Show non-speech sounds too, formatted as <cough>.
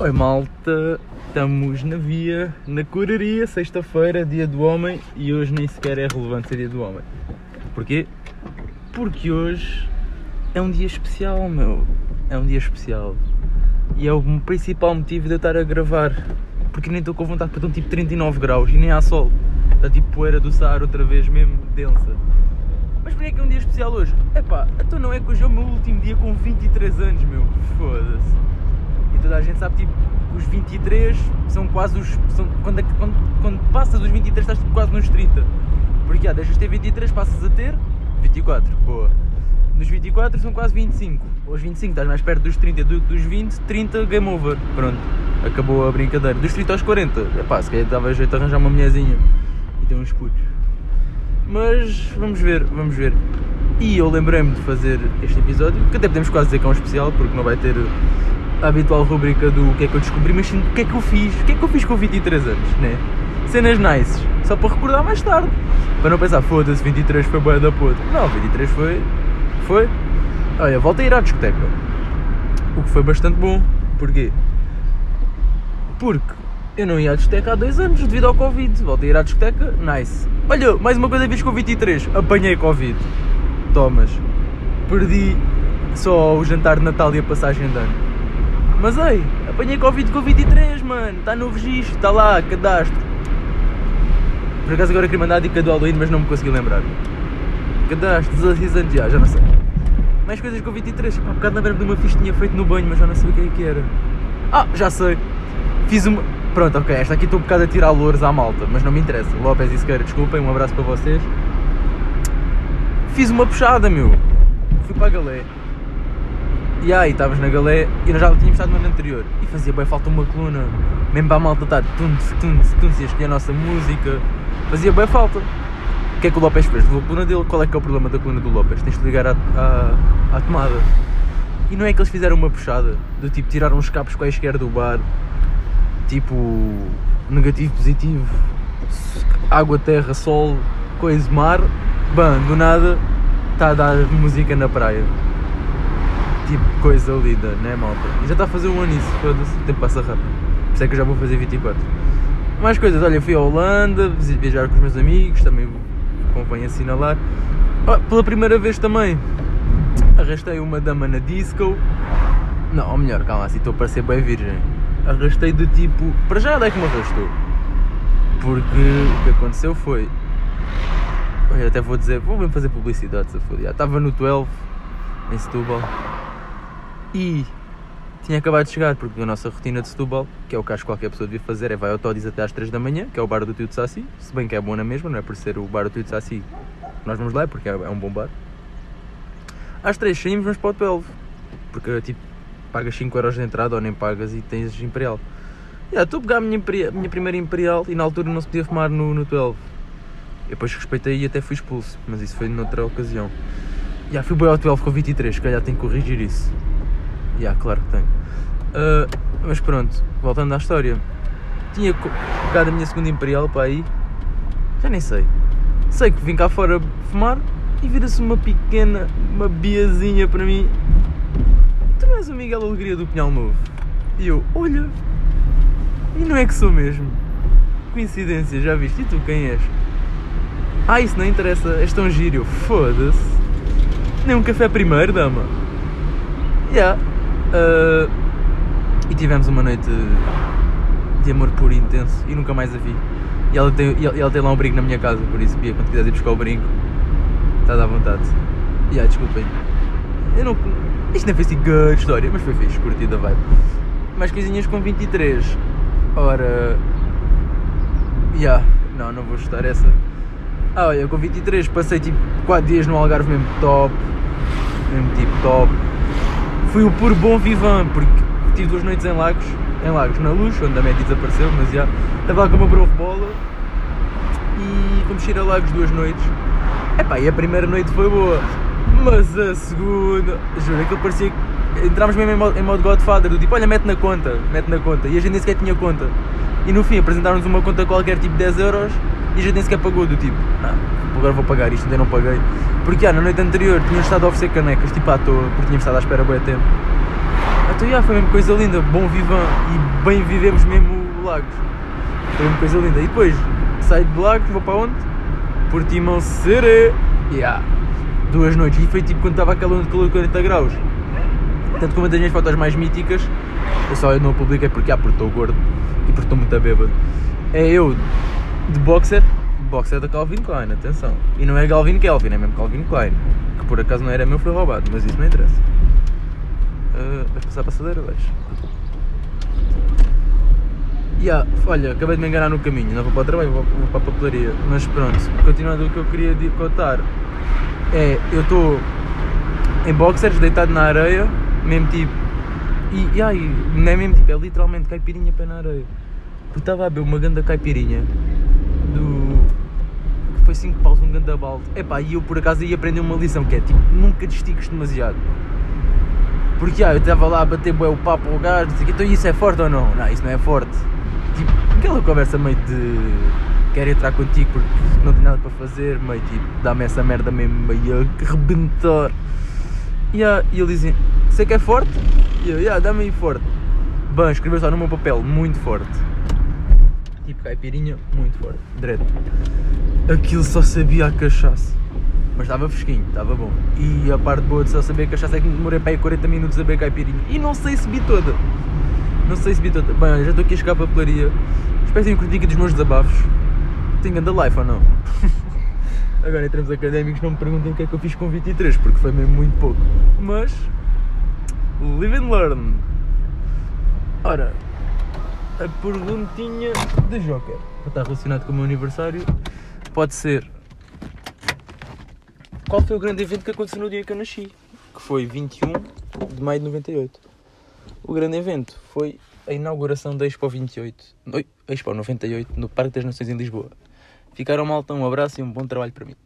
Oi malta, estamos na via, na curaria, sexta-feira, dia do homem e hoje nem sequer é relevante ser dia do homem. Porquê? Porque hoje é um dia especial, meu. É um dia especial. E é o principal motivo de eu estar a gravar. Porque nem estou com vontade para estão tipo 39 graus e nem há sol. Está tipo poeira do Saara outra vez mesmo densa. Mas porquê é que é um dia especial hoje? Epá, então não é que hoje é o meu último dia com 23 anos, meu. Foda-se. Toda a gente sabe, tipo, os 23 são quase os. São, quando, quando, quando passas os 23 estás tipo, quase nos 30. Porque, ah, deixas de ter 23, passas a ter 24. Boa. Dos 24 são quase 25. Aos 25 estás mais perto dos 30 do que dos 20, 30 game over. Pronto, acabou a brincadeira. Dos 30 aos 40, epá, se calhar dava jeito de arranjar uma mulherzinha e ter uns putos. Mas vamos ver, vamos ver. E eu lembrei-me de fazer este episódio, que até podemos quase dizer que é um especial, porque não vai ter a habitual rubrica do que é que eu descobri, mas sim o que é que eu fiz, o que é que eu fiz com 23 anos, né? Cenas nice, só para recordar mais tarde. Para não pensar, foda-se, 23 foi boa da puta. Não, 23 foi. Foi. Olha, volta a ir à discoteca. O que foi bastante bom. Porquê? Porque eu não ia à discoteca há dois anos devido ao Covid. Voltei a ir à discoteca, nice. Olha, mais uma coisa fiz com 23. Apanhei Covid. Tomas. Perdi só o jantar de Natal e a passagem de ano. Mas ei, apanhei Covid com 23, mano. Está no registro, está lá, cadastro. Por acaso agora queria mandar a dica do Halloween, mas não me consegui lembrar. Cadastro, 16 anos já, já não sei. Mais coisas com 23. Pá, há bocado lembrei-me de uma ficha que tinha feito no banho, mas já não sei o que é que era. Ah, já sei. Fiz uma. Pronto, ok, esta aqui estou um bocado a tirar louros à malta, mas não me interessa. Lopes e Sequeira, desculpem, um abraço para vocês. Fiz uma puxada, meu. Fui para a galé. E aí, estavas na galé e nós já tínhamos estado no ano anterior. E fazia bem falta uma coluna. Mesmo para a malta estar tunce, tunce, tunce e escolher a nossa música. Fazia bem falta. O que é que o Lopes fez? Levou a coluna dele. Qual é que é o problema da coluna do Lopes? Tens de ligar à, à, à tomada. E não é que eles fizeram uma puxada, do tipo tiraram os cabos quaisquer do bar, tipo negativo, positivo, água, terra, sol, coisa, mar, bam, do nada está a dar música na praia. Coisa linda, né malta? E já está a fazer um ano isso, foda-se, o tempo passa rápido. Por isso é que eu já vou fazer 24. Mais coisas, olha, fui à Holanda, viajar com os meus amigos, também convém assinalar. Oh, pela primeira vez também arrastei uma dama na disco. Não, ou melhor, calma, assim estou a parecer bem virgem. Arrastei do tipo. Para já ela é que me arrastou. Porque o que aconteceu foi. Eu até vou dizer, vou mesmo fazer publicidade, se for. Estava no 12, em Setúbal. E tinha acabado de chegar, porque a nossa rotina de Setúbal, que é o que acho que qualquer pessoa devia fazer, é vai ao Todis até às 3 da manhã, que é o bar do Tio de Saci. Se bem que é bom na mesma, não é por ser o bar do Tio de Saci. Nós vamos lá, porque é um bom bar. Às 3 saímos, vamos para o 12. Porque tipo, pagas 5 euros de entrada ou nem pagas e tens Imperial. Yeah, estou a pegar a minha, minha primeira Imperial e na altura não se podia fumar no, no 12. Eu depois respeitei e até fui expulso, mas isso foi noutra ocasião. Já yeah, fui bem ao 12 com 23, se calhar tenho que corrigir isso. Yeah, claro que tenho. Uh, mas pronto, voltando à história. Tinha pegado a minha segunda Imperial para aí. Já nem sei. Sei que vim cá fora fumar e vira-se uma pequena, uma biazinha para mim. Tu não és o Miguel Alegria do Pinhal Novo? E eu, olha, e não é que sou mesmo? Coincidência, já viste? E tu quem és? Ah, isso não interessa, és tão gírio. Foda-se. Nem um café primeiro, dama. Yeah. Uh, e tivemos uma noite de amor puro e intenso e nunca mais a vi. E ela tem, e ela tem lá um brinco na minha casa, por isso, Pia, quando quiseres ir buscar o brinco, estás à vontade. E yeah, desculpem. Eu não. Isto nem foi assim grande história, mas foi fixe, curtida vibe. Mais coisinhas com 23. Ora. Yeah, não, não vou chutar essa. Ah, olha, com 23 passei tipo 4 dias no Algarve mesmo top. Mesmo tipo top. Fui o puro bom vivan, porque tive duas noites em Lagos. Em Lagos, na luz, onde a Medi desapareceu, mas já. Estava lá com uma brovo bola. E fomos ir a Lagos duas noites. Epá, e a primeira noite foi boa. Mas a segunda, juro, que parecia que entrámos mesmo em modo, em modo Godfather, do tipo, olha, mete na conta, mete na conta. E a gente nem sequer tinha conta. E no fim apresentaram-nos uma conta qualquer, tipo 10 euros, e gente nem sequer pagou, do tipo, ah, agora vou pagar isto, ainda não paguei. Porque ah, na noite anterior tinham estado a oferecer canecas, tipo à toa, porque tínhamos estado à espera bem tempo. Então, já, foi mesmo coisa linda, bom vivan e bem vivemos mesmo Lagos. Foi mesmo coisa linda. E depois, saio de Lagos, vou para onde? Portimão Seré. Yeah. Duas noites. E foi tipo quando estava aquela onda de calor de 40 graus. Tanto que uma das minhas fotos mais míticas, eu só não a publiquei porque, ah, porque estou gordo e porque estou muito bêbado. É eu de boxer, boxer da Calvin Klein, atenção. E não é Calvin Kelvin, é mesmo Calvin Klein. Que por acaso não era meu, foi roubado, mas isso não interessa. Uh, vais passar a passadeira, vais. Yeah, olha, acabei de me enganar no caminho, não vou para o trabalho, vou, vou para a papelaria. Mas pronto, continuando o que eu queria contar, é, eu estou em boxers, deitado na areia, mesmo tipo. E, e ai, não é mesmo tipo, é literalmente caipirinha pé na areia. Porque estava a ver uma ganda caipirinha foi 5 paus, balde. Epá, e eu por acaso ia aprender uma lição que é tipo, nunca destiques demasiado. Porque ah, eu estava lá a bater bué, o papo ao gajo, então isso é forte ou não? Não, isso não é forte. Tipo, aquela conversa meio de quero entrar contigo porque não tenho nada para fazer, meio tipo, dá-me essa merda mesmo meio a rebentar. Yeah, e ele dizem, você que é forte? E eu, yeah, dá-me aí forte. Bem, escreveu só no meu papel, muito forte. Tipo caipirinha, muito forte, direto. Aquilo só sabia a cachaça. Mas estava fresquinho, estava bom. E a parte boa de só saber cachaça é que demorei para aí 40 minutos a beber caipirinha. E não sei se vi toda. Não sei se vi toda. Bem, já estou aqui a chegar para a papelaria. Espero que tenham dos meus desabafos. Tenho anda life ou não? <laughs> Agora, em termos académicos, não me perguntem o que é que eu fiz com 23, porque foi mesmo muito pouco. Mas, live and learn. Ora, a perguntinha de Joker, está relacionado com o meu aniversário, pode ser: Qual foi o grande evento que aconteceu no dia que eu nasci? Que foi 21 de maio de 98. O grande evento foi a inauguração da Expo 28, Oi, Expo 98, no Parque das Nações em Lisboa. Ficaram malta, um abraço e um bom trabalho para mim.